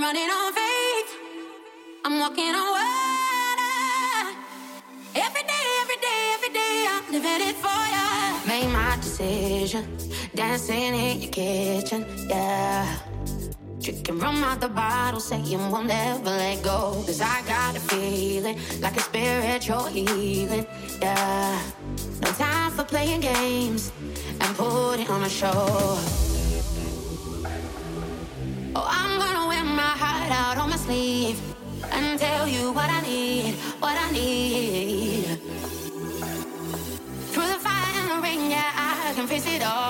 I'm running on faith. I'm walking on water. Every day, every day, every day, I'm living it for ya. Made my decision, dancing in your kitchen, yeah. Drinking rum out the bottle, saying we'll never let go. Cause I got a feeling like a spiritual healing, yeah. No time for playing games and putting on a show. Tell you what I need, what I need. Through the fire and the rain, yeah, I can face it all.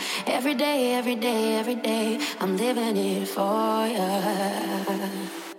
Every day, every day, every day, I'm living it for you.